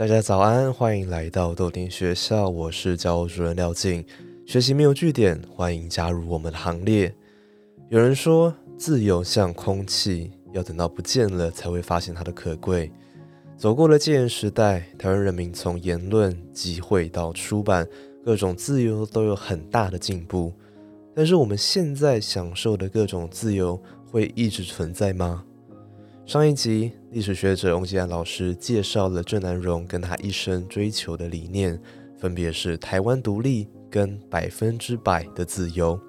大家早安，欢迎来到豆丁学校，我是教务主任廖静。学习没有据点，欢迎加入我们的行列。有人说，自由像空气，要等到不见了才会发现它的可贵。走过了戒严时代，台湾人民从言论、集会到出版，各种自由都有很大的进步。但是我们现在享受的各种自由，会一直存在吗？上一集，历史学者翁吉安老师介绍了郑南荣跟他一生追求的理念，分别是台湾独立跟百分之百的自由。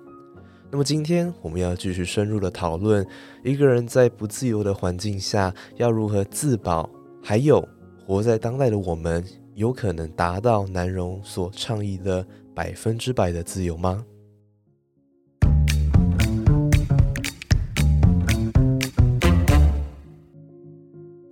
那么今天我们要继续深入的讨论，一个人在不自由的环境下要如何自保，还有活在当代的我们，有可能达到南荣所倡议的百分之百的自由吗？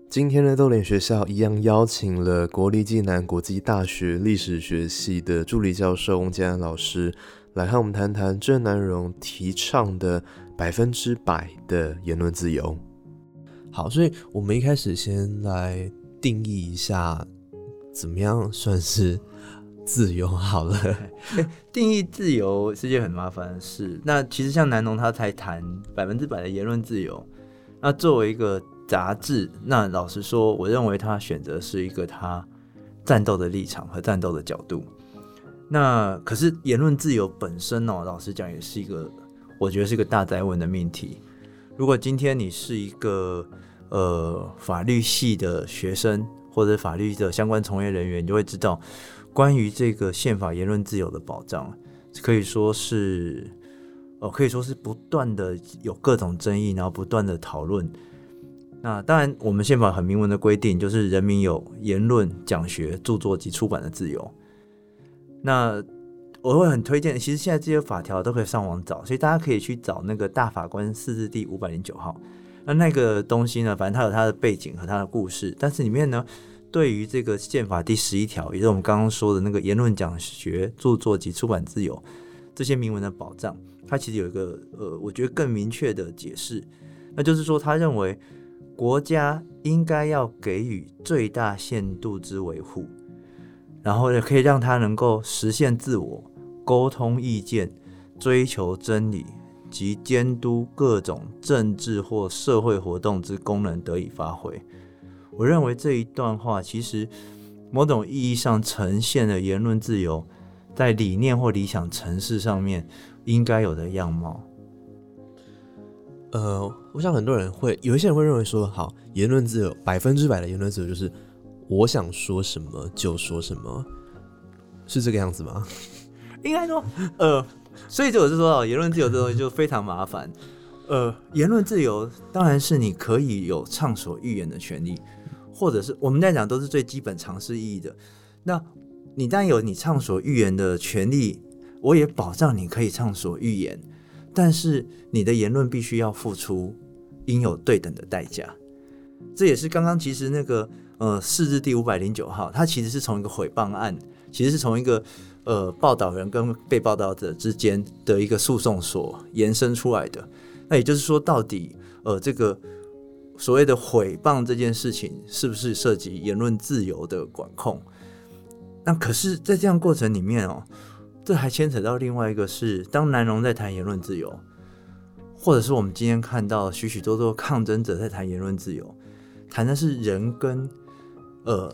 今天的豆脸学校一样邀请了国立暨南国际大学历史学系的助理教授翁建安老师，来和我们谈谈郑南荣提倡的百分之百的言论自由。好，所以我们一开始先来定义一下，怎么样算是自由？好了，定义自由是件很麻烦的事。那其实像南农他才谈百分之百的言论自由，那作为一个。杂志，那老实说，我认为他选择是一个他战斗的立场和战斗的角度。那可是言论自由本身哦，老实讲也是一个，我觉得是一个大灾问的命题。如果今天你是一个呃法律系的学生或者法律的相关从业人员，你就会知道，关于这个宪法言论自由的保障，可以说是哦，可以说是不断的有各种争议，然后不断的讨论。那当然，我们宪法很明文的规定，就是人民有言论、讲学、著作及出版的自由。那我会很推荐，其实现在这些法条都可以上网找，所以大家可以去找那个大法官四字第五百零九号。那那个东西呢，反正它有它的背景和它的故事，但是里面呢，对于这个宪法第十一条，也就是我们刚刚说的那个言论、讲学、著作及出版自由这些明文的保障，它其实有一个呃，我觉得更明确的解释，那就是说，他认为。国家应该要给予最大限度之维护，然后也可以让他能够实现自我、沟通意见、追求真理及监督各种政治或社会活动之功能得以发挥。我认为这一段话其实某种意义上呈现了言论自由在理念或理想城市上面应该有的样貌。呃，我想很多人会有一些人会认为说，好，言论自由百分之百的言论自由就是我想说什么就说什么，是这个样子吗？应该说，呃，所以就我是说，言论自由这东西就非常麻烦。呃，言论自由当然是你可以有畅所欲言的权利，或者是我们在讲都是最基本常识意义的。那你当然有你畅所欲言的权利，我也保障你可以畅所欲言。但是你的言论必须要付出应有对等的代价，这也是刚刚其实那个呃四日第五百零九号，它其实是从一个诽谤案，其实是从一个呃报道人跟被报道者之间的一个诉讼所延伸出来的。那也就是说，到底呃这个所谓的诽谤这件事情，是不是涉及言论自由的管控？那可是，在这样过程里面哦。这还牵扯到另外一个，是当南荣在谈言论自由，或者是我们今天看到许许多多抗争者在谈言论自由，谈的是人跟呃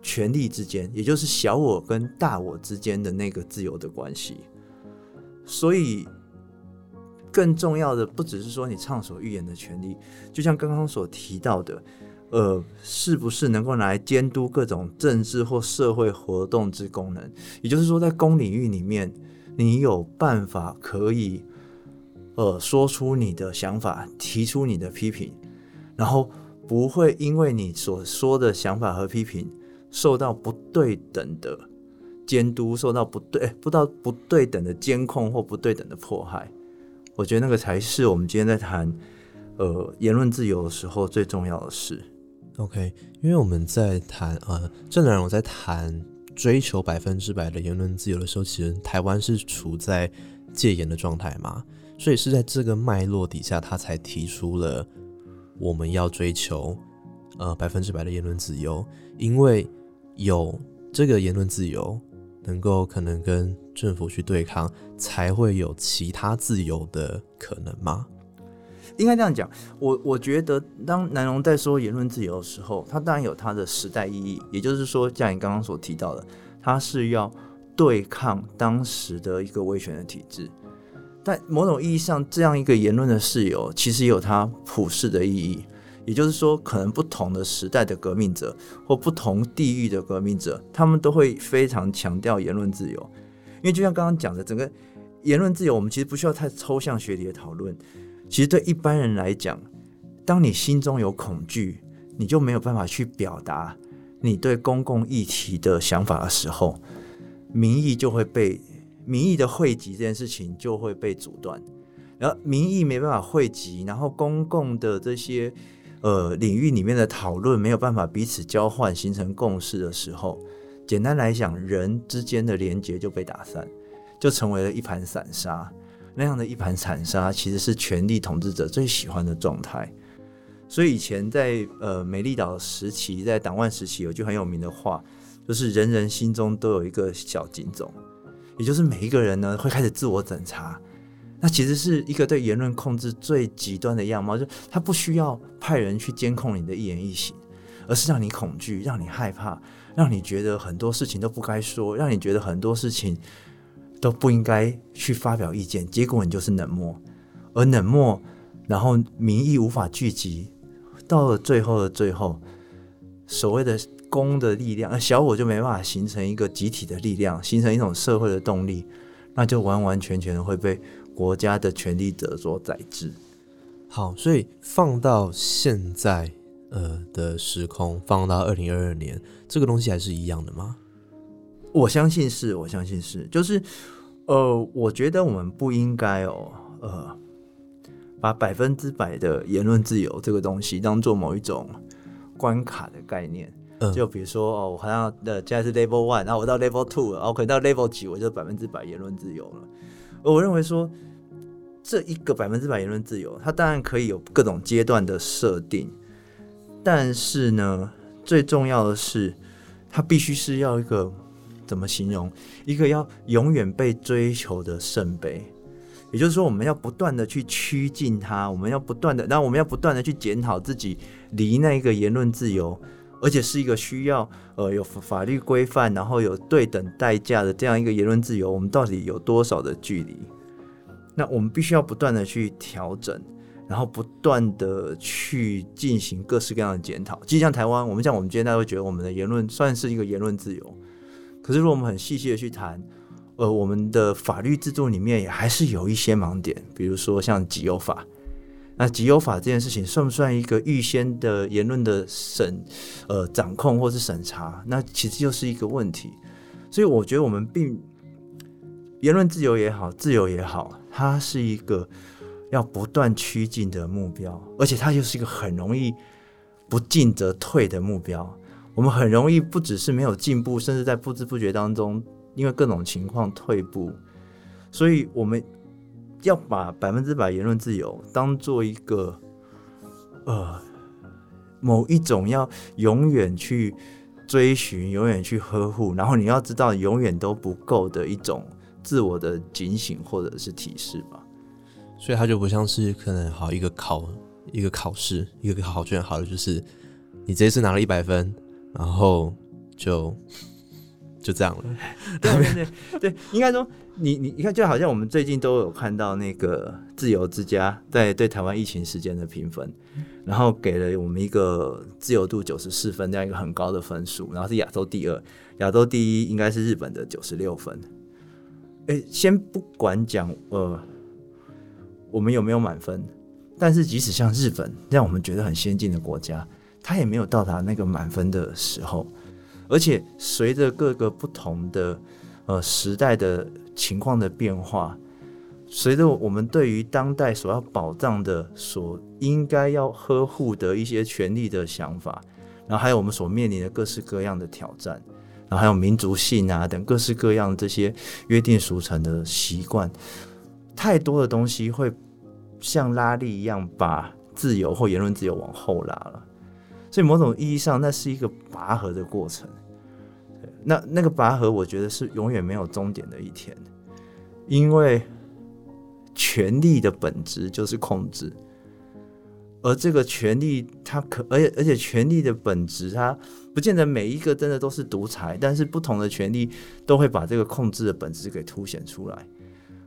权力之间，也就是小我跟大我之间的那个自由的关系。所以，更重要的不只是说你畅所欲言的权利，就像刚刚所提到的。呃，是不是能够来监督各种政治或社会活动之功能？也就是说，在公领域里面，你有办法可以呃说出你的想法，提出你的批评，然后不会因为你所说的想法和批评受到不对等的监督，受到不对不到不对等的监控或不对等的迫害。我觉得那个才是我们今天在谈呃言论自由的时候最重要的事。OK，因为我们在谈呃，正然我在谈追求百分之百的言论自由的时候，其实台湾是处在戒严的状态嘛，所以是在这个脉络底下，他才提出了我们要追求呃百分之百的言论自由，因为有这个言论自由，能够可能跟政府去对抗，才会有其他自由的可能吗？应该这样讲，我我觉得当南荣在说言论自由的时候，它当然有它的时代意义，也就是说，像你刚刚所提到的，它是要对抗当时的一个威权的体制。但某种意义上，这样一个言论的自由，其实也有它普世的意义。也就是说，可能不同的时代的革命者或不同地域的革命者，他们都会非常强调言论自由。因为就像刚刚讲的，整个言论自由，我们其实不需要太抽象学理的讨论。其实对一般人来讲，当你心中有恐惧，你就没有办法去表达你对公共议题的想法的时候，民意就会被民意的汇集这件事情就会被阻断，然后民意没办法汇集，然后公共的这些呃领域里面的讨论没有办法彼此交换形成共识的时候，简单来讲，人之间的连结就被打散，就成为了一盘散沙。那样的一盘散沙，其实是权力统治者最喜欢的状态。所以以前在呃美丽岛时期，在党万时期，有句很有名的话，就是人人心中都有一个小警钟，也就是每一个人呢会开始自我审查。那其实是一个对言论控制最极端的样貌，就他不需要派人去监控你的一言一行，而是让你恐惧，让你害怕，让你觉得很多事情都不该说，让你觉得很多事情。都不应该去发表意见，结果你就是冷漠，而冷漠，然后民意无法聚集，到了最后的最后，所谓的公的力量，小我就没办法形成一个集体的力量，形成一种社会的动力，那就完完全全会被国家的权力者所宰制。好，所以放到现在呃的时空，放到二零二二年，这个东西还是一样的吗？我相信是，我相信是，就是，呃，我觉得我们不应该哦，呃，把百分之百的言论自由这个东西当做某一种关卡的概念。嗯就比如说，哦，我好像呃现在是 Level One，然后我到 Level Two 了，然后可能到 Level 几，我就百分之百言论自由了。而我认为说，这一个百分之百言论自由，它当然可以有各种阶段的设定，但是呢，最重要的是，它必须是要一个怎么形容？一个要永远被追求的圣杯。也就是说，我们要不断的去趋近它，我们要不断的，然后我们要不断的去检讨自己离那个言论自由，而且是一个需要呃有法律规范，然后有对等代价的这样一个言论自由，我们到底有多少的距离？那我们必须要不断的去调整，然后不断的去进行各式各样的检讨。其实像台湾，我们像我们今天大家会觉得我们的言论算是一个言论自由，可是如果我们很细细的去谈，呃，我们的法律制度里面也还是有一些盲点，比如说像集邮法。那集邮法这件事情算不算一个预先的言论的审呃掌控或是审查？那其实又是一个问题。所以我觉得我们并言论自由也好，自由也好，它是一个要不断趋近的目标，而且它又是一个很容易不进则退的目标。我们很容易不只是没有进步，甚至在不知不觉当中。因为各种情况退步，所以我们要把百分之百言论自由当做一个呃某一种要永远去追寻、永远去呵护，然后你要知道永远都不够的一种自我的警醒或者是提示吧。所以它就不像是可能好一个考一个考试一个考卷，好了就是你这次拿了一百分，然后就。就这样了，对对对，应该说你你你看，就好像我们最近都有看到那个自由之家在对台湾疫情时间的评分，然后给了我们一个自由度九十四分这样一个很高的分数，然后是亚洲第二，亚洲第一应该是日本的九十六分。哎，先不管讲呃我们有没有满分，但是即使像日本让我们觉得很先进的国家，他也没有到达那个满分的时候。而且随着各个不同的呃时代的情况的变化，随着我们对于当代所要保障的、所应该要呵护的一些权利的想法，然后还有我们所面临的各式各样的挑战，然后还有民族性啊等各式各样这些约定俗成的习惯，太多的东西会像拉力一样把自由或言论自由往后拉了。所以某种意义上，那是一个拔河的过程。那那个拔河，我觉得是永远没有终点的一天，因为权力的本质就是控制，而这个权力，它可而且而且权力的本质，它不见得每一个真的都是独裁，但是不同的权力都会把这个控制的本质给凸显出来。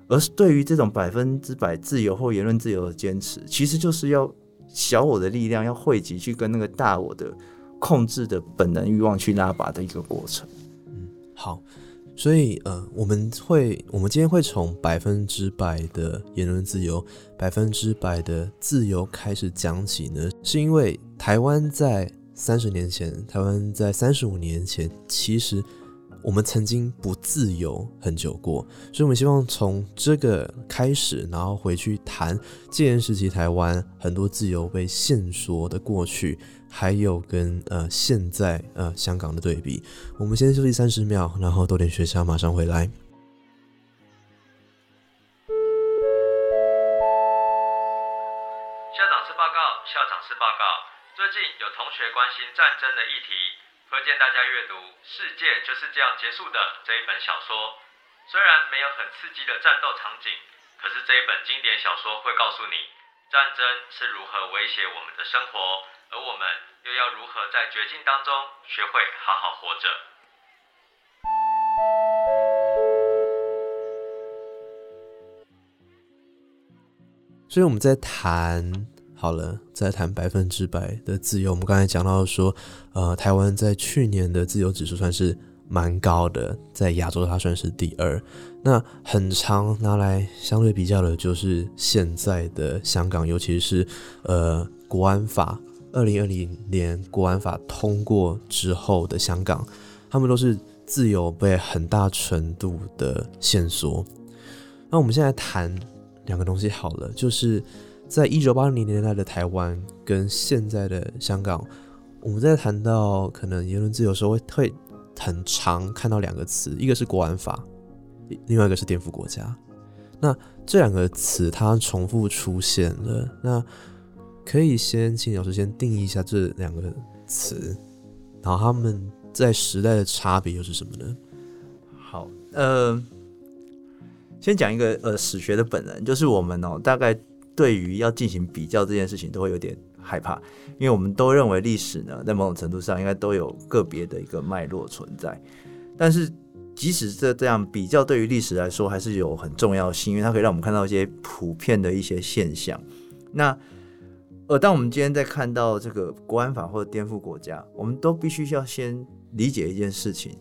而是对于这种百分之百自由或言论自由的坚持，其实就是要。小我的力量要汇集去跟那个大我的控制的本能欲望去拉拔的一个过程。嗯，好，所以呃，我们会，我们今天会从百分之百的言论自由、百分之百的自由开始讲起呢，是因为台湾在三十年前，台湾在三十五年前，其实。我们曾经不自由很久过，所以我们希望从这个开始，然后回去谈戒严时期台湾很多自由被限缩的过去，还有跟呃现在呃香港的对比。我们先休息三十秒，然后多点学校马上回来。校长室报告，校长室报告。最近有同学关心战争的议题。推荐大家阅读《世界就是这样结束的》这一本小说。虽然没有很刺激的战斗场景，可是这一本经典小说会告诉你，战争是如何威胁我们的生活，而我们又要如何在绝境当中学会好好活着。所以我们在谈。好了，再谈百分之百的自由。我们刚才讲到说，呃，台湾在去年的自由指数算是蛮高的，在亚洲它算是第二。那很常拿来相对比较的就是现在的香港，尤其是呃国安法，二零二零年国安法通过之后的香港，他们都是自由被很大程度的限缩。那我们现在谈两个东西好了，就是。在一九八零年代的台湾跟现在的香港，我们在谈到可能言论自由时候，会会很常看到两个词，一个是国安法，另外一个是颠覆国家。那这两个词它重复出现了，那可以先请老师先定义一下这两个词，然后他们在时代的差别又是什么呢？好，呃，先讲一个呃史学的本能，就是我们哦大概。对于要进行比较这件事情，都会有点害怕，因为我们都认为历史呢，在某种程度上应该都有个别的一个脉络存在。但是，即使这这样比较，对于历史来说还是有很重要性，因为它可以让我们看到一些普遍的一些现象。那，呃，当我们今天在看到这个国安法或者颠覆国家，我们都必须要先理解一件事情：，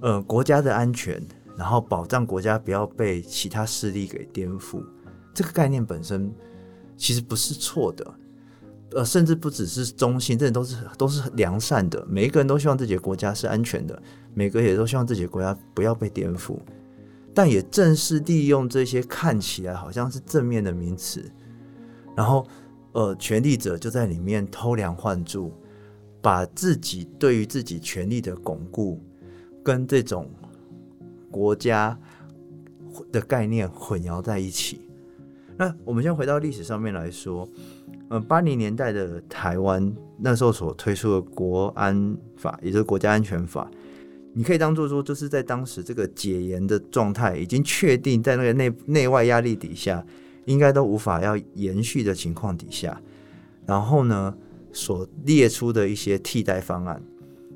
呃，国家的安全，然后保障国家不要被其他势力给颠覆。这个概念本身其实不是错的，呃，甚至不只是中性，这都是都是良善的。每一个人都希望自己的国家是安全的，每个也都希望自己的国家不要被颠覆。但也正是利用这些看起来好像是正面的名词，然后呃，权力者就在里面偷梁换柱，把自己对于自己权力的巩固跟这种国家的概念混淆在一起。那我们先回到历史上面来说，嗯，八零年代的台湾那时候所推出的国安法，也就是国家安全法，你可以当做说，就是在当时这个解严的状态已经确定，在那个内内外压力底下，应该都无法要延续的情况底下，然后呢，所列出的一些替代方案，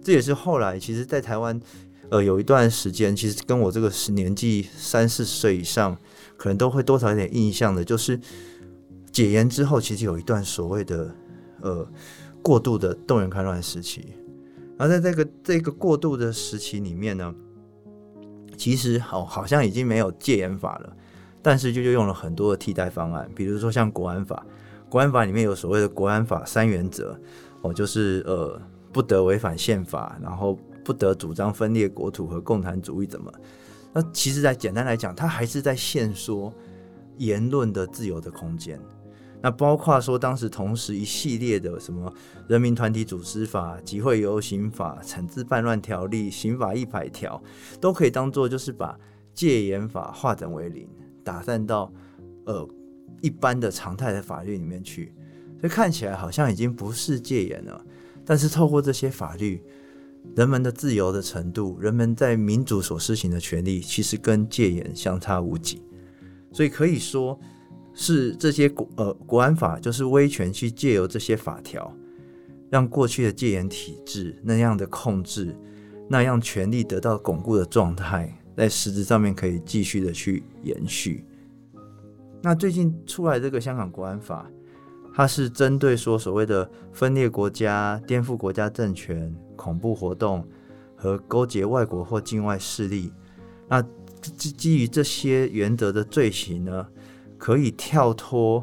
这也是后来其实，在台湾，呃，有一段时间，其实跟我这个是年纪三四十岁以上。可能都会多少有点印象的，就是解严之后，其实有一段所谓的呃过度的动员戡乱时期。然后在这个这个过渡的时期里面呢，其实好好像已经没有戒严法了，但是就就用了很多的替代方案，比如说像国安法，国安法里面有所谓的国安法三原则，哦，就是呃不得违反宪法，然后不得主张分裂国土和共产主义怎么？那其实，在简单来讲，他还是在限缩言论的自由的空间。那包括说，当时同时一系列的什么人民团体组织法、集会游行法、惩治叛乱条例、刑法一百条，都可以当做就是把戒严法化整为零，打散到呃一般的常态的法律里面去。所以看起来好像已经不是戒严了，但是透过这些法律，人们的自由的程度，人们在民主所施行的权利，其实跟戒严相差无几。所以可以说。是这些国呃国安法，就是威权去借由这些法条，让过去的戒严体制那样的控制，那样权力得到巩固的状态，在实质上面可以继续的去延续。那最近出来这个香港国安法，它是针对说所谓的分裂国家、颠覆国家政权、恐怖活动和勾结外国或境外势力，那基基于这些原则的罪行呢？可以跳脱，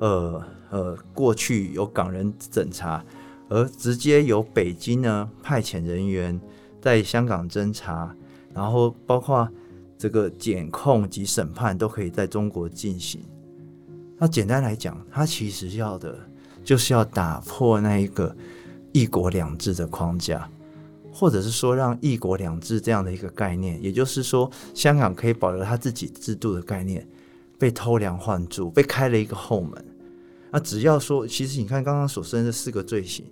呃呃，过去有港人审查，而直接由北京呢派遣人员在香港侦查，然后包括这个检控及审判都可以在中国进行。那简单来讲，他其实要的就是要打破那一个一国两制的框架，或者是说让一国两制这样的一个概念，也就是说香港可以保留它自己制度的概念。被偷梁换柱，被开了一个后门。那只要说，其实你看刚刚所申的四个罪行，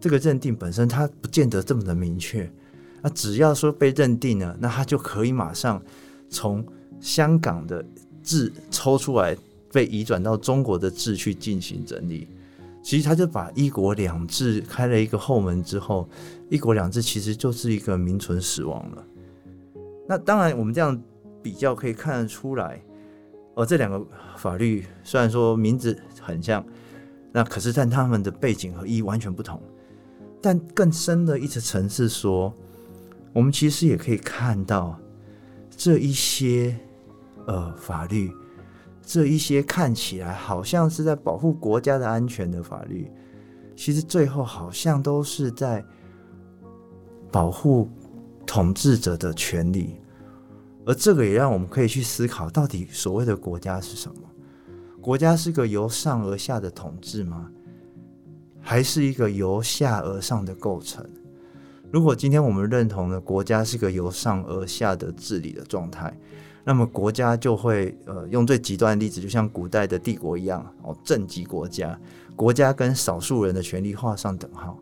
这个认定本身它不见得这么的明确。那只要说被认定了，那他就可以马上从香港的字抽出来，被移转到中国的字去进行整理。其实他就把一国两制开了一个后门之后，一国两制其实就是一个名存实亡了。那当然，我们这样比较可以看得出来。而这两个法律虽然说名字很像，那可是但他们的背景和意义完全不同。但更深的一层是说，我们其实也可以看到这一些呃法律，这一些看起来好像是在保护国家的安全的法律，其实最后好像都是在保护统治者的权利。而这个也让我们可以去思考，到底所谓的国家是什么？国家是个由上而下的统治吗？还是一个由下而上的构成？如果今天我们认同了国家是个由上而下的治理的状态，那么国家就会呃用最极端的例子，就像古代的帝国一样哦，政级国家，国家跟少数人的权利画上等号。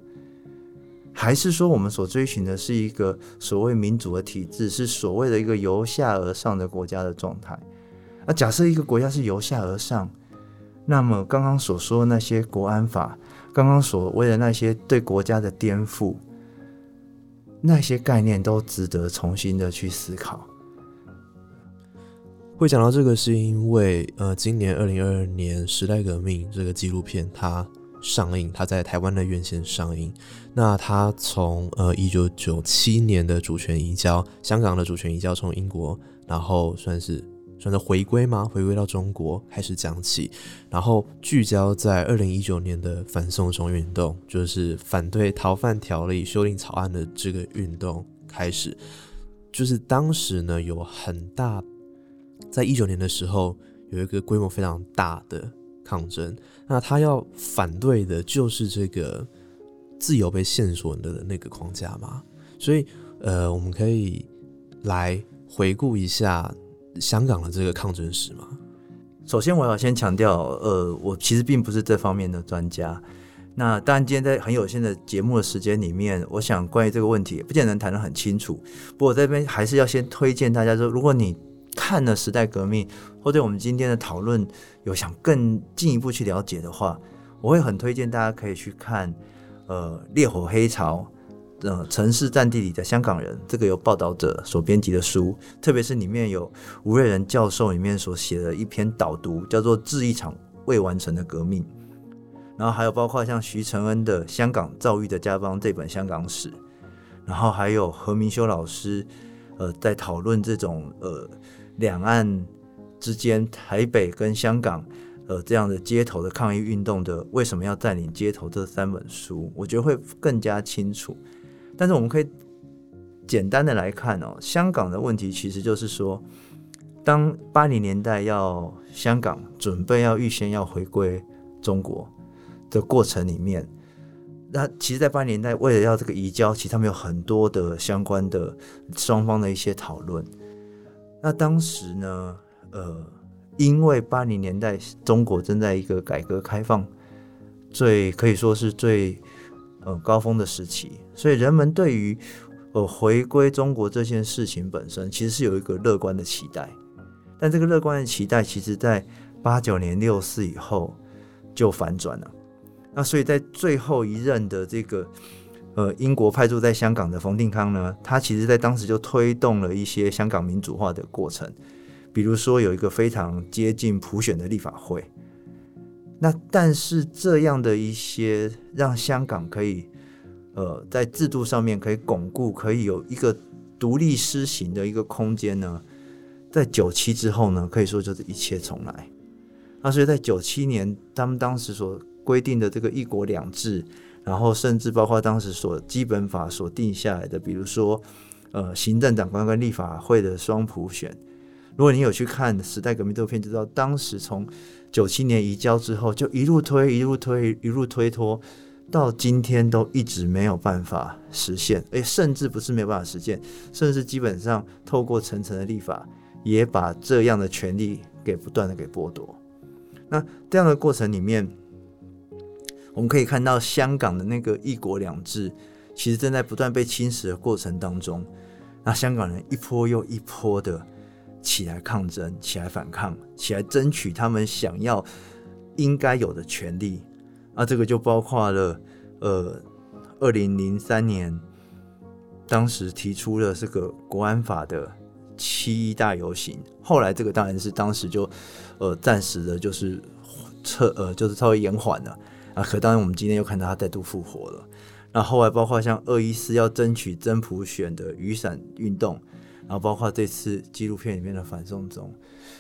还是说，我们所追寻的是一个所谓民主的体制，是所谓的一个由下而上的国家的状态？那假设一个国家是由下而上，那么刚刚所说的那些国安法，刚刚所谓的那些对国家的颠覆，那些概念都值得重新的去思考。会讲到这个，是因为呃，今年二零二二年时代革命这个纪录片它。上映，他在台湾的院线上映。那他从呃一九九七年的主权移交，香港的主权移交从英国，然后算是算是回归吗？回归到中国开始讲起，然后聚焦在二零一九年的反送中运动，就是反对逃犯条例修订草案的这个运动开始。就是当时呢有很大，在一九年的时候有一个规模非常大的。抗争，那他要反对的就是这个自由被限索的那个框架嘛？所以，呃，我们可以来回顾一下香港的这个抗争史嘛。首先，我要先强调，呃，我其实并不是这方面的专家。那当然，今天在很有限的节目的时间里面，我想关于这个问题，不见得能谈得很清楚。不过这边还是要先推荐大家说，如果你看了时代革命，或者我们今天的讨论有想更进一步去了解的话，我会很推荐大家可以去看，呃，《烈火黑潮》呃，城市战地里的香港人这个由报道者所编辑的书，特别是里面有吴瑞仁教授里面所写的一篇导读，叫做《致一场未完成的革命》，然后还有包括像徐承恩的《香港遭遇的家邦》这本香港史，然后还有何明修老师，呃，在讨论这种呃。两岸之间，台北跟香港，呃，这样的街头的抗议运动的，为什么要占领街头？这三本书，我觉得会更加清楚。但是我们可以简单的来看哦，香港的问题其实就是说，当八零年代要香港准备要预先要回归中国的过程里面，那其实，在八零年代为了要这个移交，其实他们有很多的相关的双方的一些讨论。那当时呢，呃，因为八零年代中国正在一个改革开放最可以说是最呃高峰的时期，所以人们对于呃，回归中国这件事情本身其实是有一个乐观的期待，但这个乐观的期待，其实在八九年六四以后就反转了。那所以在最后一任的这个呃英国派驻在香港的冯定康呢，他其实在当时就推动了一些香港民主化的过程，比如说有一个非常接近普选的立法会。那但是这样的一些让香港可以。呃，在制度上面可以巩固，可以有一个独立施行的一个空间呢。在九七之后呢，可以说就是一切重来。那所以在九七年，他们当时所规定的这个一国两制，然后甚至包括当时所基本法所定下来的，比如说呃行政长官跟立法会的双普选。如果你有去看时代革命这部片，就知道当时从九七年移交之后，就一路推，一路推，一路推脱。到今天都一直没有办法实现，诶，甚至不是没有办法实现，甚至基本上透过层层的立法，也把这样的权利给不断的给剥夺。那这样的过程里面，我们可以看到香港的那个一国两制，其实正在不断被侵蚀的过程当中，那香港人一波又一波的起来抗争，起来反抗，起来争取他们想要应该有的权利。啊，这个就包括了，呃，二零零三年，当时提出了这个国安法的七一大游行，后来这个当然是当时就，呃，暂时的就是撤，呃，就是稍微延缓了啊。可当然，我们今天又看到它再度复活了。那后来包括像二一四要争取真普选的雨伞运动，然后包括这次纪录片里面的反送中，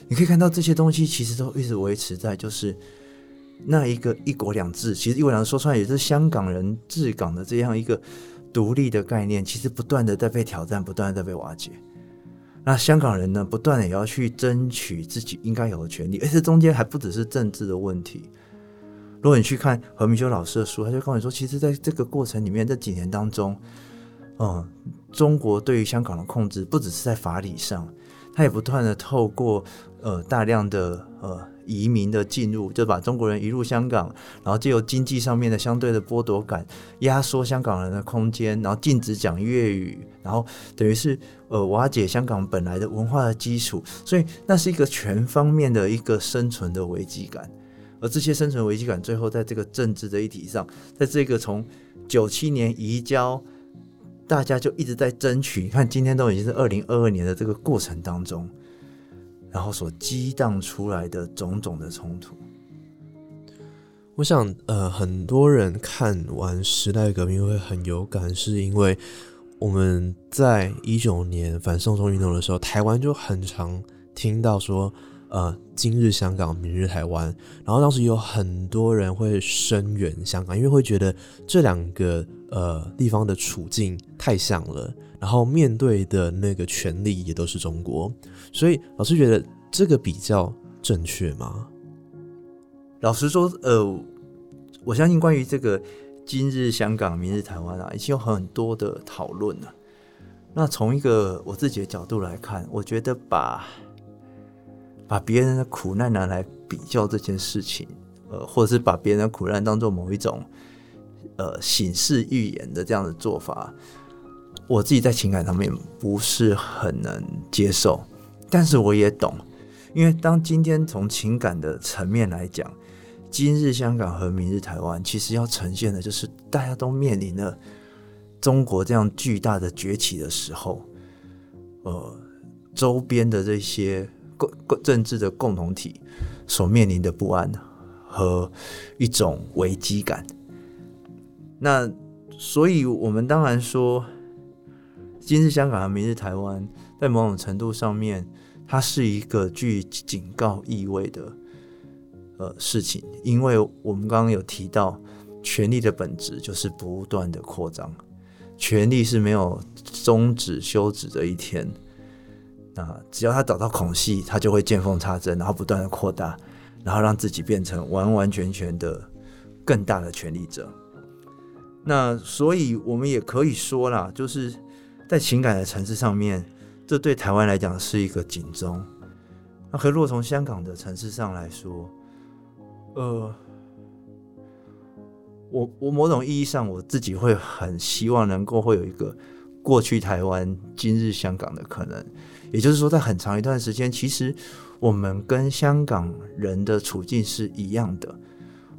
你可以看到这些东西其实都一直维持在就是。那一个一国两制，其实一国两制说出来也是香港人治港的这样一个独立的概念，其实不断的在被挑战，不断的在被瓦解。那香港人呢，不断的也要去争取自己应该有的权利，而且中间还不只是政治的问题。如果你去看何明修老师的书，他就跟我说，其实在这个过程里面，这几年当中，嗯，中国对于香港的控制不只是在法理上，他也不断的透过呃大量的呃。移民的进入，就把中国人移入香港，然后借由经济上面的相对的剥夺感，压缩香港人的空间，然后禁止讲粤语，然后等于是呃瓦解香港本来的文化的基础，所以那是一个全方面的一个生存的危机感，而这些生存危机感最后在这个政治的议题上，在这个从九七年移交，大家就一直在争取，你看今天都已经是二零二二年的这个过程当中。然后所激荡出来的种种的冲突，我想，呃，很多人看完时代革命会很有感，是因为我们在一九年反送中运动的时候，台湾就很常听到说，呃，今日香港，明日台湾。然后当时有很多人会声援香港，因为会觉得这两个呃地方的处境太像了。然后面对的那个权利也都是中国，所以老师觉得这个比较正确吗？老实说，呃，我相信关于这个今日香港，明日台湾啊，已经有很多的讨论了。那从一个我自己的角度来看，我觉得把把别人的苦难拿来比较这件事情，呃，或者是把别人的苦难当做某一种呃醒世预言的这样的做法。我自己在情感上面不是很能接受，但是我也懂，因为当今天从情感的层面来讲，今日香港和明日台湾，其实要呈现的就是大家都面临了中国这样巨大的崛起的时候，呃，周边的这些共共政治的共同体所面临的不安和一种危机感。那所以，我们当然说。今日香港和明日台湾，在某种程度上面，它是一个具警告意味的呃事情，因为我们刚刚有提到，权力的本质就是不断的扩张，权力是没有终止休止的一天。那只要他找到孔隙，他就会见缝插针，然后不断的扩大，然后让自己变成完完全全的更大的权力者。那所以我们也可以说啦，就是在情感的层次上面，这对台湾来讲是一个警钟。那可如果从香港的层次上来说，呃，我我某种意义上我自己会很希望能够会有一个过去台湾、今日香港的可能。也就是说，在很长一段时间，其实我们跟香港人的处境是一样的，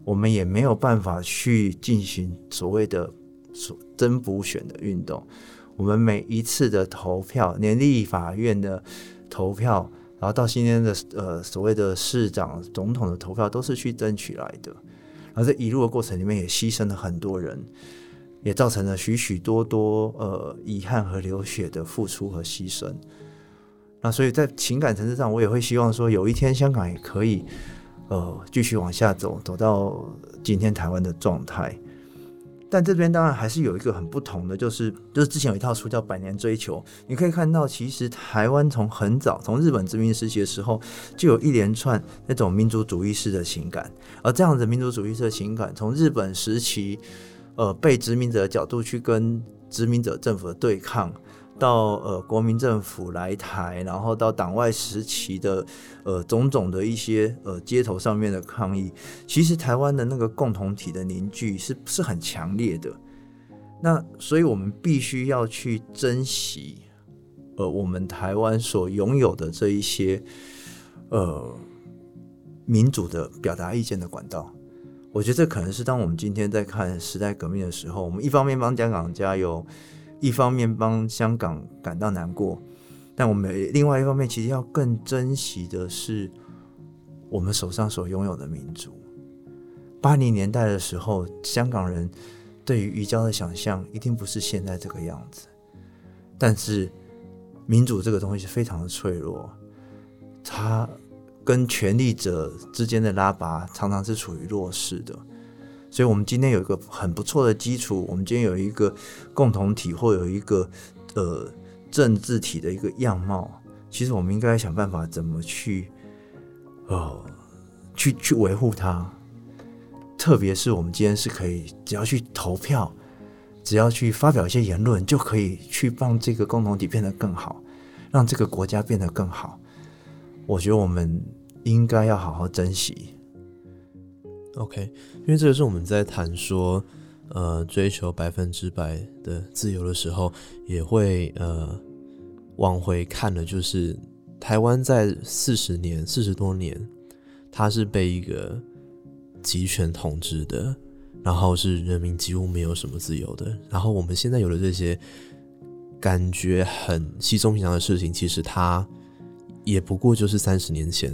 我们也没有办法去进行所谓的所真补选的运动。我们每一次的投票，连立法院的投票，然后到今天的呃所谓的市长、总统的投票，都是去争取来的。而这一路的过程里面，也牺牲了很多人，也造成了许许多多呃遗憾和流血的付出和牺牲。那所以在情感层次上，我也会希望说，有一天香港也可以，呃，继续往下走，走到今天台湾的状态。但这边当然还是有一个很不同的，就是就是之前有一套书叫《百年追求》，你可以看到，其实台湾从很早，从日本殖民时期的时候，就有一连串那种民族主义式的情感，而这样子民族主义式的情感，从日本时期，呃，被殖民者的角度去跟殖民者政府的对抗。到呃国民政府来台，然后到党外时期的呃种种的一些呃街头上面的抗议，其实台湾的那个共同体的凝聚是是很强烈的。那所以我们必须要去珍惜呃我们台湾所拥有的这一些呃民主的表达意见的管道。我觉得这可能是当我们今天在看时代革命的时候，我们一方面帮香港加油。一方面帮香港感到难过，但我们另外一方面其实要更珍惜的是我们手上所拥有的民主。八零年代的时候，香港人对于移交的想象一定不是现在这个样子。但是民主这个东西是非常的脆弱，它跟权力者之间的拉拔常常是处于弱势的。所以，我们今天有一个很不错的基础。我们今天有一个共同体，或有一个呃政治体的一个样貌。其实，我们应该想办法怎么去呃去去维护它。特别是我们今天是可以，只要去投票，只要去发表一些言论，就可以去帮这个共同体变得更好，让这个国家变得更好。我觉得我们应该要好好珍惜。OK，因为这个是我们在谈说，呃，追求百分之百的自由的时候，也会呃往回看的，就是台湾在四十年、四十多年，它是被一个集权统治的，然后是人民几乎没有什么自由的。然后我们现在有了这些感觉很稀松平常的事情，其实它也不过就是三十年前，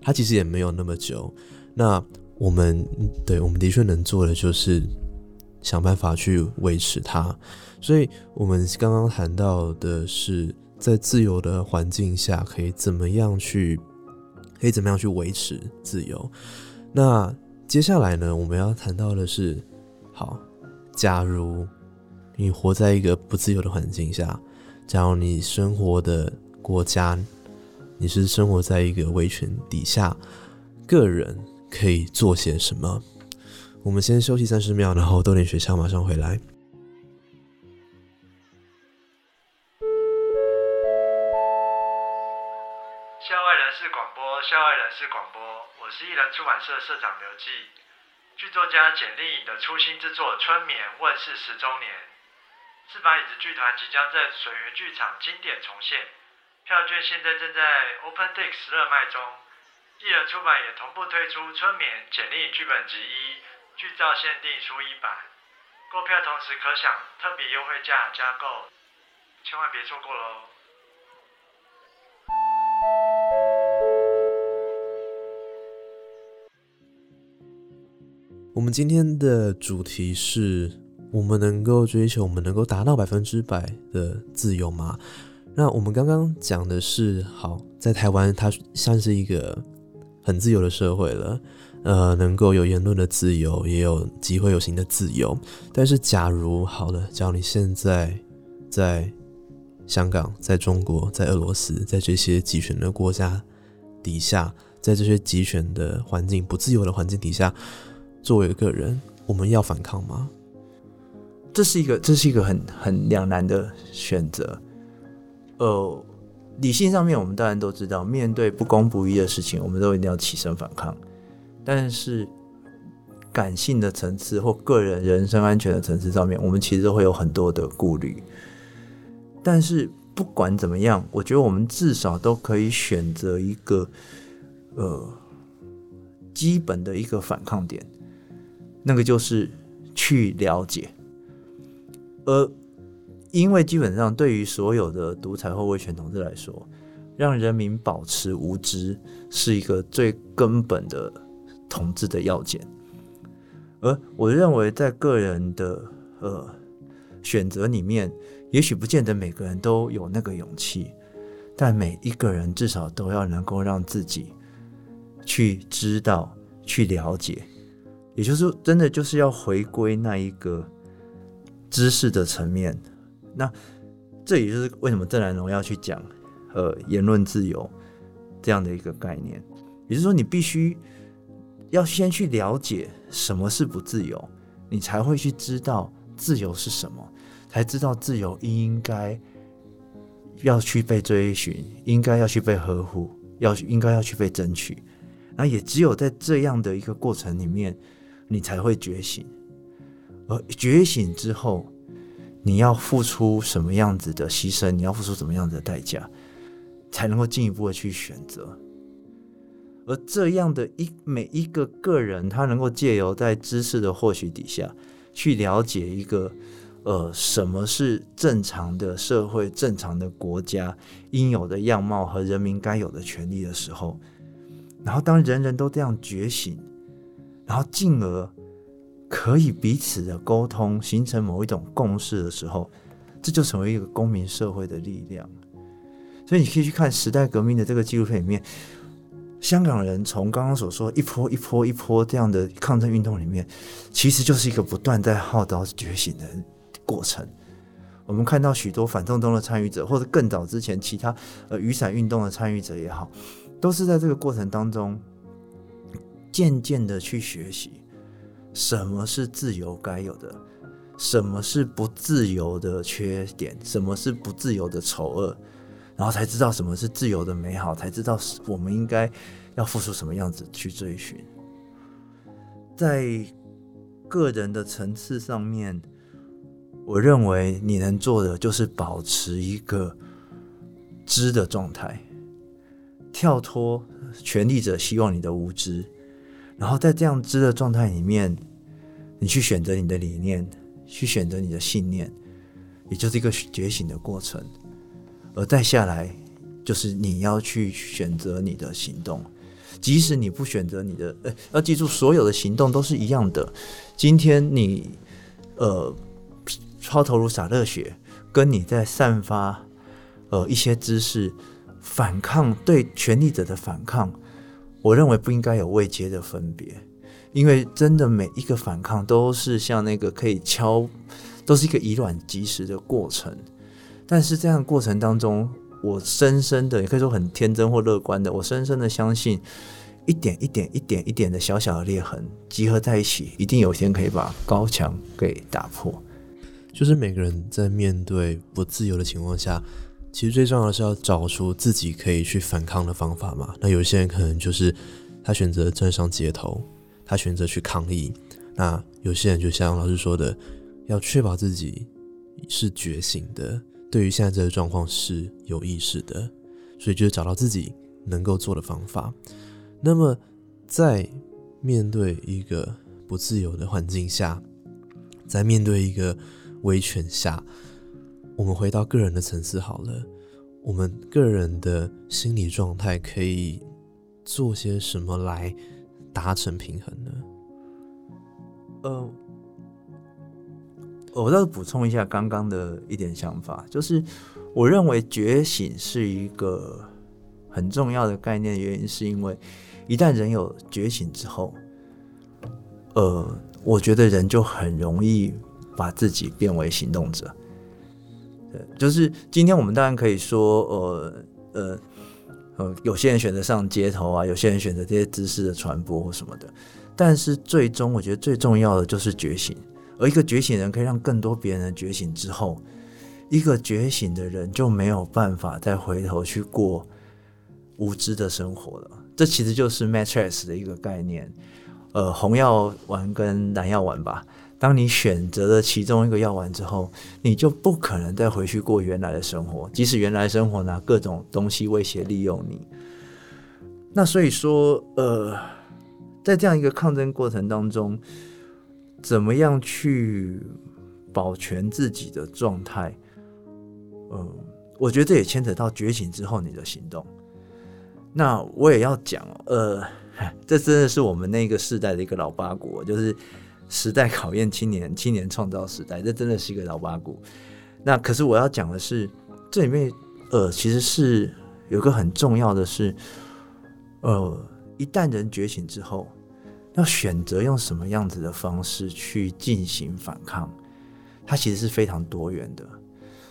它其实也没有那么久。那我们对我们的确能做的就是想办法去维持它，所以我们刚刚谈到的是在自由的环境下可以怎么样去，可以怎么样去维持自由。那接下来呢，我们要谈到的是，好，假如你活在一个不自由的环境下，假如你生活的国家你是生活在一个威权底下，个人。可以做些什么？我们先休息三十秒，然后多点学校马上回来。校外人士广播，校外人士广播，我是艺人出版社社长刘记。剧作家简丽颖的初心之作《春眠》问世十周年，四把椅子剧团即将在水源剧场经典重现，票券现在正在 OpenTix 热卖中。艺人出版也同步推出《春眠》简历剧本集一剧照限定书一版，购票同时可享特别优惠价加购，千万别错过喽！我们今天的主题是：我们能够追求，我们能够达到百分之百的自由吗？那我们刚刚讲的是，好，在台湾它像是一个。很自由的社会了，呃，能够有言论的自由，也有集会游行的自由。但是，假如好了，假如你现在在香港、在中国、在俄罗斯，在这些集权的国家底下，在这些集权的环境、不自由的环境底下，作为一个人，我们要反抗吗？这是一个，这是一个很很两难的选择。呃，理性上面，我们当然都知道，面对不公不义的事情，我们都一定要起身反抗。但是，感性的层次或个人人身安全的层次上面，我们其实都会有很多的顾虑。但是不管怎么样，我觉得我们至少都可以选择一个呃基本的一个反抗点，那个就是去了解。而因为基本上对于所有的独裁或威权统治来说，让人民保持无知是一个最根本的统治的要件。而我认为，在个人的呃选择里面，也许不见得每个人都有那个勇气，但每一个人至少都要能够让自己去知道、去了解，也就是真的就是要回归那一个知识的层面。那这也就是为什么郑南荣要去讲呃言论自由这样的一个概念，也就是说，你必须要先去了解什么是不自由，你才会去知道自由是什么，才知道自由应该要去被追寻，应该要去被呵护，要应该要去被争取。那也只有在这样的一个过程里面，你才会觉醒。而觉醒之后，你要付出什么样子的牺牲？你要付出什么样子的代价，才能够进一步的去选择？而这样的一每一个个人，他能够借由在知识的获取底下，去了解一个呃什么是正常的社会、正常的国家应有的样貌和人民该有的权利的时候，然后当人人都这样觉醒，然后进而。可以彼此的沟通，形成某一种共识的时候，这就成为一个公民社会的力量。所以你可以去看时代革命的这个纪录片里面，香港人从刚刚所说一波一波一波这样的抗争运动里面，其实就是一个不断在号召觉醒的过程。我们看到许多反动中的参与者，或者更早之前其他呃雨伞运动的参与者也好，都是在这个过程当中渐渐的去学习。什么是自由该有的？什么是不自由的缺点？什么是不自由的丑恶？然后才知道什么是自由的美好，才知道我们应该要付出什么样子去追寻。在个人的层次上面，我认为你能做的就是保持一个知的状态，跳脱权力者希望你的无知。然后在这样知的状态里面，你去选择你的理念，去选择你的信念，也就是一个觉醒的过程。而再下来，就是你要去选择你的行动。即使你不选择你的，呃，要记住，所有的行动都是一样的。今天你，呃，抛头颅洒热血，跟你在散发，呃，一些知识，反抗对权力者的反抗。我认为不应该有未接的分别，因为真的每一个反抗都是像那个可以敲，都是一个以卵击石的过程。但是这样的过程当中，我深深的也可以说很天真或乐观的，我深深的相信，一点一点、一点一点的小小的裂痕集合在一起，一定有一天可以把高墙给打破。就是每个人在面对不自由的情况下。其实最重要的是要找出自己可以去反抗的方法嘛。那有些人可能就是他选择站上街头，他选择去抗议。那有些人就像老师说的，要确保自己是觉醒的，对于现在这个状况是有意识的，所以就是找到自己能够做的方法。那么在面对一个不自由的环境下，在面对一个威权下。我们回到个人的层次好了，我们个人的心理状态可以做些什么来达成平衡呢？呃，我再补充一下刚刚的一点想法，就是我认为觉醒是一个很重要的概念，原因是因为一旦人有觉醒之后，呃，我觉得人就很容易把自己变为行动者。对，就是今天我们当然可以说，呃呃呃，有些人选择上街头啊，有些人选择这些知识的传播或什么的，但是最终我觉得最重要的就是觉醒，而一个觉醒人可以让更多别人觉醒之后，一个觉醒的人就没有办法再回头去过无知的生活了。这其实就是 Matrix 的一个概念，呃，红药丸跟蓝药丸吧。当你选择了其中一个药丸之后，你就不可能再回去过原来的生活，即使原来生活拿各种东西威胁利用你。那所以说，呃，在这样一个抗争过程当中，怎么样去保全自己的状态？嗯，我觉得这也牵扯到觉醒之后你的行动。那我也要讲，呃，这真的是我们那个世代的一个老八股，就是。时代考验青年，青年创造时代，这真的是一个老八股。那可是我要讲的是，这里面呃，其实是有个很重要的是，呃，一旦人觉醒之后，要选择用什么样子的方式去进行反抗，它其实是非常多元的。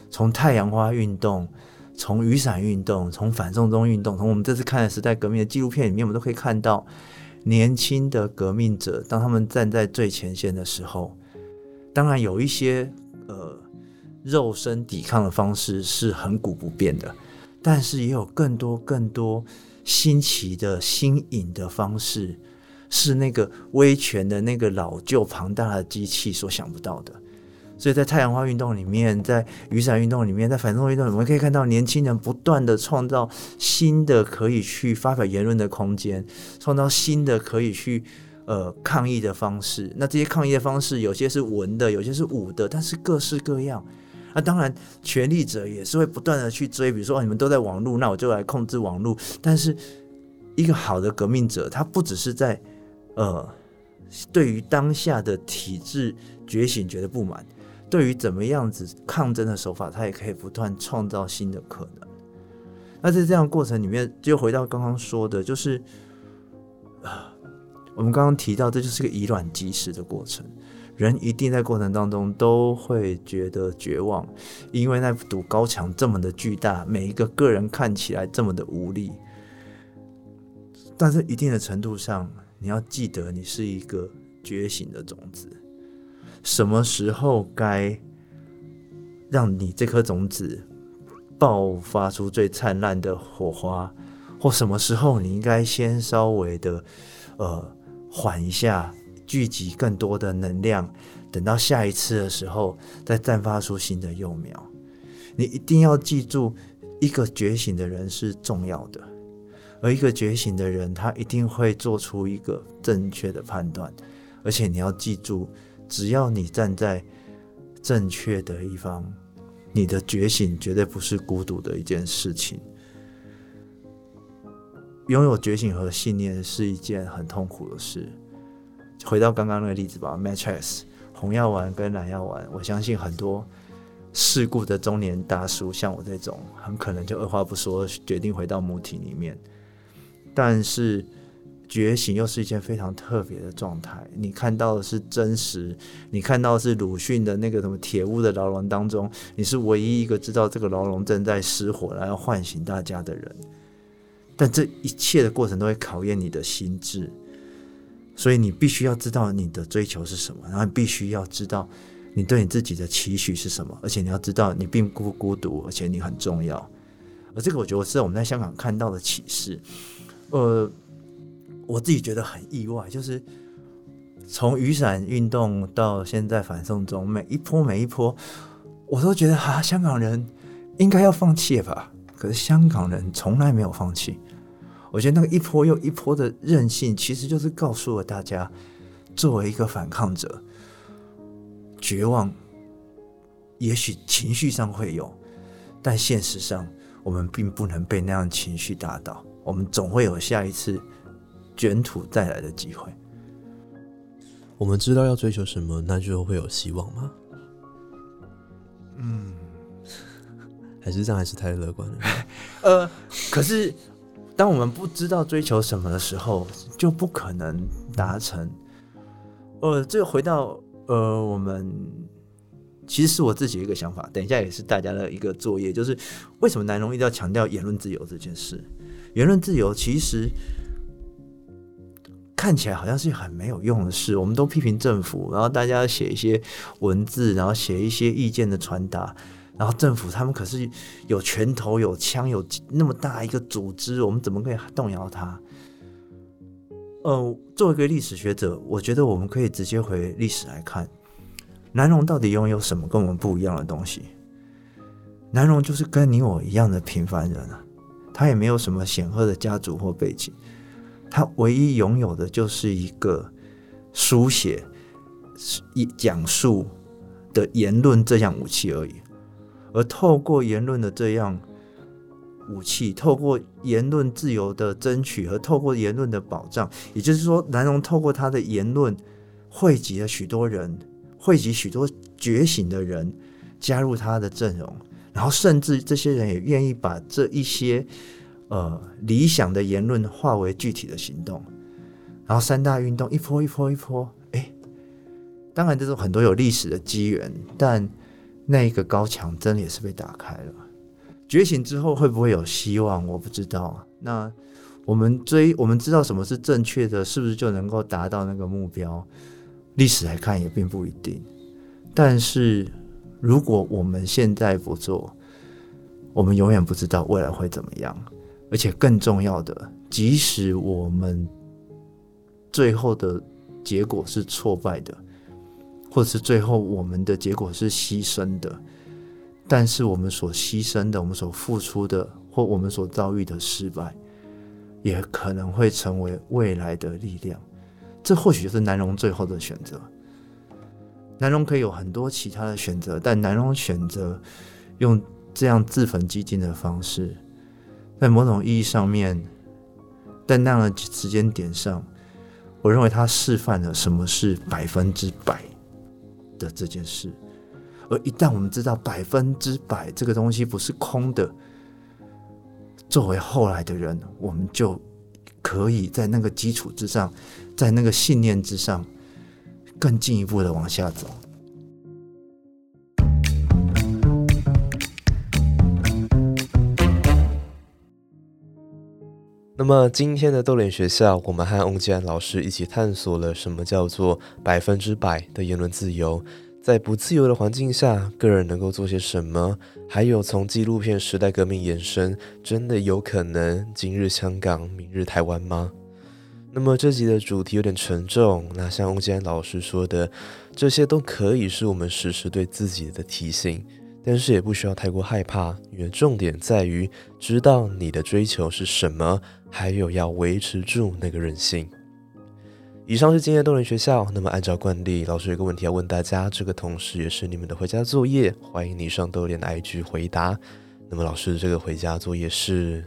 从太阳花运动，从雨伞运动，从反送中运动，从我们这次看的时代革命的纪录片里面，我们都可以看到。年轻的革命者，当他们站在最前线的时候，当然有一些呃肉身抵抗的方式是恒古不变的，但是也有更多更多新奇的新颖的方式，是那个威权的那个老旧庞大的机器所想不到的。所以在太阳花运动里面，在雨伞运动里面，在反动运动里，我们可以看到年轻人不断的创造新的可以去发表言论的空间，创造新的可以去呃抗议的方式。那这些抗议的方式，有些是文的，有些是武的，但是各式各样。那当然，权力者也是会不断的去追，比如说你们都在网络，那我就来控制网络。但是一个好的革命者，他不只是在呃对于当下的体制觉醒觉得不满。对于怎么样子抗争的手法，他也可以不断创造新的可能。那在这样过程里面，就回到刚刚说的，就是啊，我们刚刚提到，这就是个以卵击石的过程。人一定在过程当中都会觉得绝望，因为那堵高墙这么的巨大，每一个个人看起来这么的无力。但是一定的程度上，你要记得，你是一个觉醒的种子。什么时候该让你这颗种子爆发出最灿烂的火花，或什么时候你应该先稍微的呃缓一下，聚集更多的能量，等到下一次的时候再绽发出新的幼苗。你一定要记住，一个觉醒的人是重要的，而一个觉醒的人，他一定会做出一个正确的判断，而且你要记住。只要你站在正确的一方，你的觉醒绝对不是孤独的一件事情。拥有觉醒和信念是一件很痛苦的事。回到刚刚那个例子吧，Matrix 红药丸跟蓝药丸，我相信很多世故的中年大叔，像我这种，很可能就二话不说决定回到母体里面。但是。觉醒又是一件非常特别的状态。你看到的是真实，你看到的是鲁迅的那个什么铁屋的牢笼当中，你是唯一一个知道这个牢笼正在失火，然后唤醒大家的人。但这一切的过程都会考验你的心智，所以你必须要知道你的追求是什么，然后你必须要知道你对你自己的期许是什么，而且你要知道你并不孤独，而且你很重要。而这个我觉得是我们在香港看到的启示，呃。我自己觉得很意外，就是从雨伞运动到现在反送中，每一波每一波，我都觉得哈，香港人应该要放弃吧。可是香港人从来没有放弃。我觉得那个一波又一波的韧性，其实就是告诉了大家，作为一个反抗者，绝望也许情绪上会有，但现实上我们并不能被那样情绪打倒。我们总会有下一次。卷土再来的机会，我们知道要追求什么，那就会有希望吗？嗯，还是这样，还是太乐观了。呃，可是当我们不知道追求什么的时候，就不可能达成。呃，这个回到呃，我们其实是我自己一个想法，等一下也是大家的一个作业，就是为什么南农一定要强调言论自由这件事？言论自由其实看起来好像是很没有用的事，我们都批评政府，然后大家写一些文字，然后写一些意见的传达，然后政府他们可是有拳头、有枪、有那么大一个组织，我们怎么可以动摇它？呃，作为一个历史学者，我觉得我们可以直接回历史来看。南荣到底拥有什么跟我们不一样的东西？南荣就是跟你我一样的平凡人啊，他也没有什么显赫的家族或背景，他唯一拥有的就是一个书写、一讲述的言论这样武器而已。而透过言论的这样武器，透过言论自由的争取和透过言论的保障，也就是说，南荣透过他的言论汇集了许多人。汇集许多觉醒的人加入他的阵容，然后甚至这些人也愿意把这一些呃理想的言论化为具体的行动，然后三大运动一波一波一波，哎，当然这种很多有历史的机缘，但那一个高墙真的也是被打开了。觉醒之后会不会有希望？我不知道。那我们追，我们知道什么是正确的，是不是就能够达到那个目标？历史来看也并不一定，但是如果我们现在不做，我们永远不知道未来会怎么样。而且更重要的，即使我们最后的结果是挫败的，或者是最后我们的结果是牺牲的，但是我们所牺牲的、我们所付出的，或我们所遭遇的失败，也可能会成为未来的力量。这或许就是南荣最后的选择。南荣可以有很多其他的选择，但南荣选择用这样自焚基金的方式，在某种意义上面，在那样的时间点上，我认为他示范了什么是百分之百的这件事。而一旦我们知道百分之百这个东西不是空的，作为后来的人，我们就可以在那个基础之上。在那个信念之上，更进一步的往下走。那么今天的豆脸学校，我们和翁吉安老师一起探索了什么叫做百分之百的言论自由，在不自由的环境下，个人能够做些什么？还有从纪录片时代革命延伸，真的有可能今日香港，明日台湾吗？那么这集的主题有点沉重，那像翁吉安老师说的，这些都可以是我们时时对自己的提醒，但是也不需要太过害怕，因为重点在于知道你的追求是什么，还有要维持住那个韧性。以上是今天的动人学校，那么按照惯例，老师有个问题要问大家，这个同时也是你们的回家作业，欢迎你上豆联 IG 回答。那么老师这个回家作业是？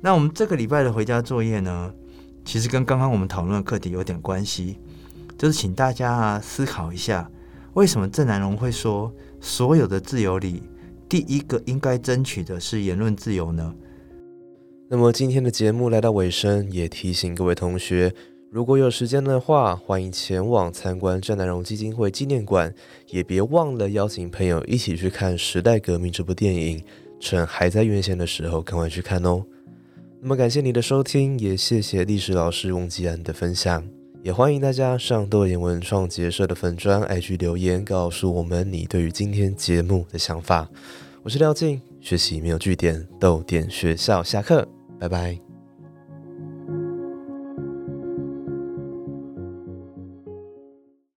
那我们这个礼拜的回家作业呢？其实跟刚刚我们讨论的课题有点关系，就是请大家思考一下，为什么郑南荣会说所有的自由里，第一个应该争取的是言论自由呢？那么今天的节目来到尾声，也提醒各位同学，如果有时间的话，欢迎前往参观郑南荣基金会纪念馆，也别忘了邀请朋友一起去看《时代革命》这部电影，趁还在院线的时候赶快去看哦。那么感谢你的收听，也谢谢历史老师翁吉安的分享，也欢迎大家上豆眼文创结社的粉砖 IG 留言，告诉我们你对于今天节目的想法。我是廖静，学习没有据点，豆点学校下课，拜拜。